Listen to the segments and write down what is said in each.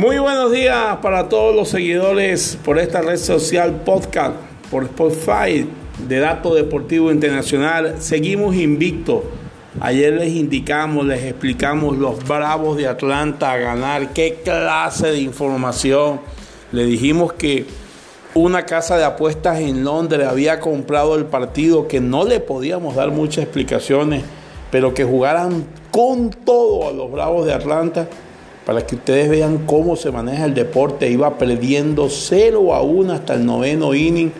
Muy buenos días para todos los seguidores por esta red social podcast, por Spotify de Dato Deportivo Internacional. Seguimos invictos. Ayer les indicamos, les explicamos los Bravos de Atlanta a ganar, qué clase de información. Le dijimos que una casa de apuestas en Londres había comprado el partido, que no le podíamos dar muchas explicaciones, pero que jugaran con todo a los Bravos de Atlanta para que ustedes vean cómo se maneja el deporte. Iba perdiendo 0 a 1 hasta el noveno inning,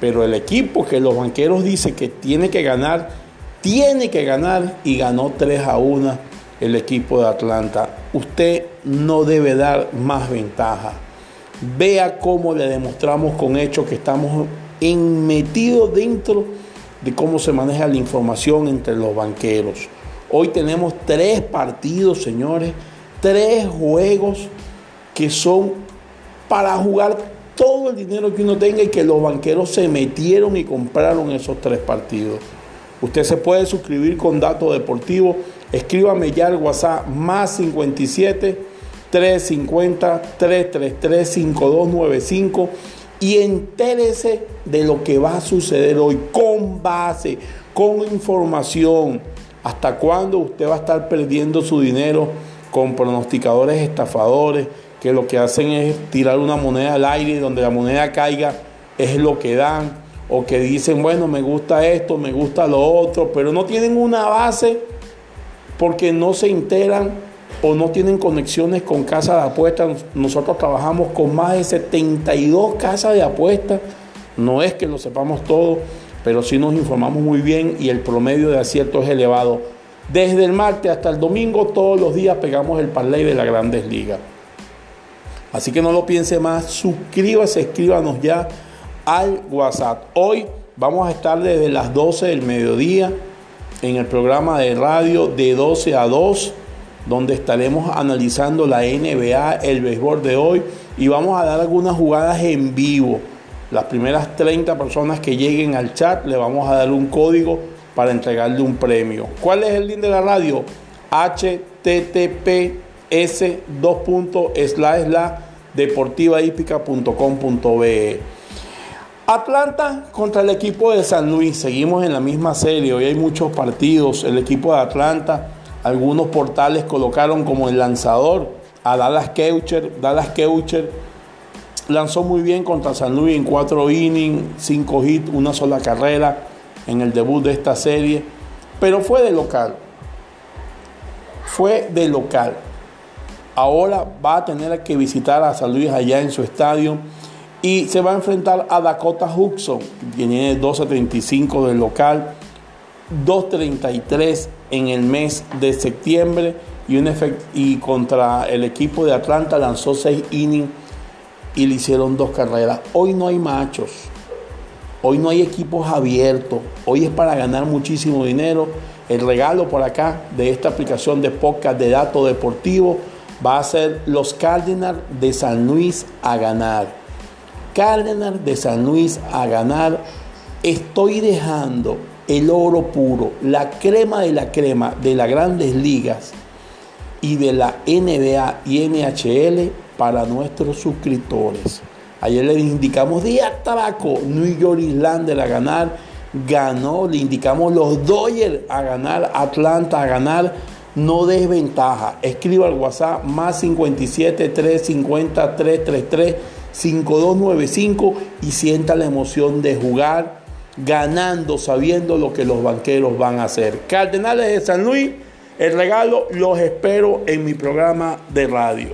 pero el equipo que los banqueros dicen que tiene que ganar, tiene que ganar y ganó 3 a 1 el equipo de Atlanta. Usted no debe dar más ventaja. Vea cómo le demostramos con hechos que estamos metidos dentro de cómo se maneja la información entre los banqueros. Hoy tenemos tres partidos, señores, tres juegos que son para jugar todo el dinero que uno tenga y que los banqueros se metieron y compraron esos tres partidos. Usted se puede suscribir con datos deportivos. Escríbame ya al WhatsApp más 57 350 333 5295 y entérese de lo que va a suceder hoy con base, con información. ¿Hasta cuándo usted va a estar perdiendo su dinero con pronosticadores estafadores que lo que hacen es tirar una moneda al aire y donde la moneda caiga es lo que dan? O que dicen, bueno, me gusta esto, me gusta lo otro, pero no tienen una base porque no se enteran o no tienen conexiones con casas de apuestas. Nosotros trabajamos con más de 72 casas de apuestas. No es que lo sepamos todo, pero sí nos informamos muy bien y el promedio de acierto es elevado. Desde el martes hasta el domingo, todos los días pegamos el parlay de las grandes ligas. Así que no lo piense más, suscríbase, escríbanos ya al WhatsApp. Hoy vamos a estar desde las 12 del mediodía en el programa de radio de 12 a 2 donde estaremos analizando la NBA, el béisbol de hoy y vamos a dar algunas jugadas en vivo. Las primeras 30 personas que lleguen al chat le vamos a dar un código para entregarle un premio. ¿Cuál es el link de la radio? https deportivahípica.com.be Atlanta contra el equipo de San Luis. Seguimos en la misma serie. Hoy hay muchos partidos. El equipo de Atlanta algunos portales colocaron como el lanzador a Dallas Keucher. Dallas Keucher lanzó muy bien contra San Luis en cuatro innings, cinco hits, una sola carrera en el debut de esta serie, pero fue de local. Fue de local. Ahora va a tener que visitar a San Luis allá en su estadio y se va a enfrentar a Dakota Hudson, que tiene 12.35 del local 2.33 en el mes de septiembre y, un y contra el equipo de Atlanta lanzó 6 innings y le hicieron dos carreras. Hoy no hay machos, hoy no hay equipos abiertos, hoy es para ganar muchísimo dinero. El regalo por acá de esta aplicación de podcast de datos deportivos va a ser los Cardinals de San Luis a ganar. Cardinals de San Luis a ganar. Estoy dejando el oro puro, la crema de la crema de las grandes ligas y de la NBA y NHL para nuestros suscriptores. Ayer les indicamos Día Tabaco, New York Islander a ganar, ganó, le indicamos los Dodgers a ganar, Atlanta a ganar, no desventaja. Escriba al WhatsApp más 57 350 333 5295 y sienta la emoción de jugar ganando, sabiendo lo que los banqueros van a hacer. Cardenales de San Luis, el regalo los espero en mi programa de radio.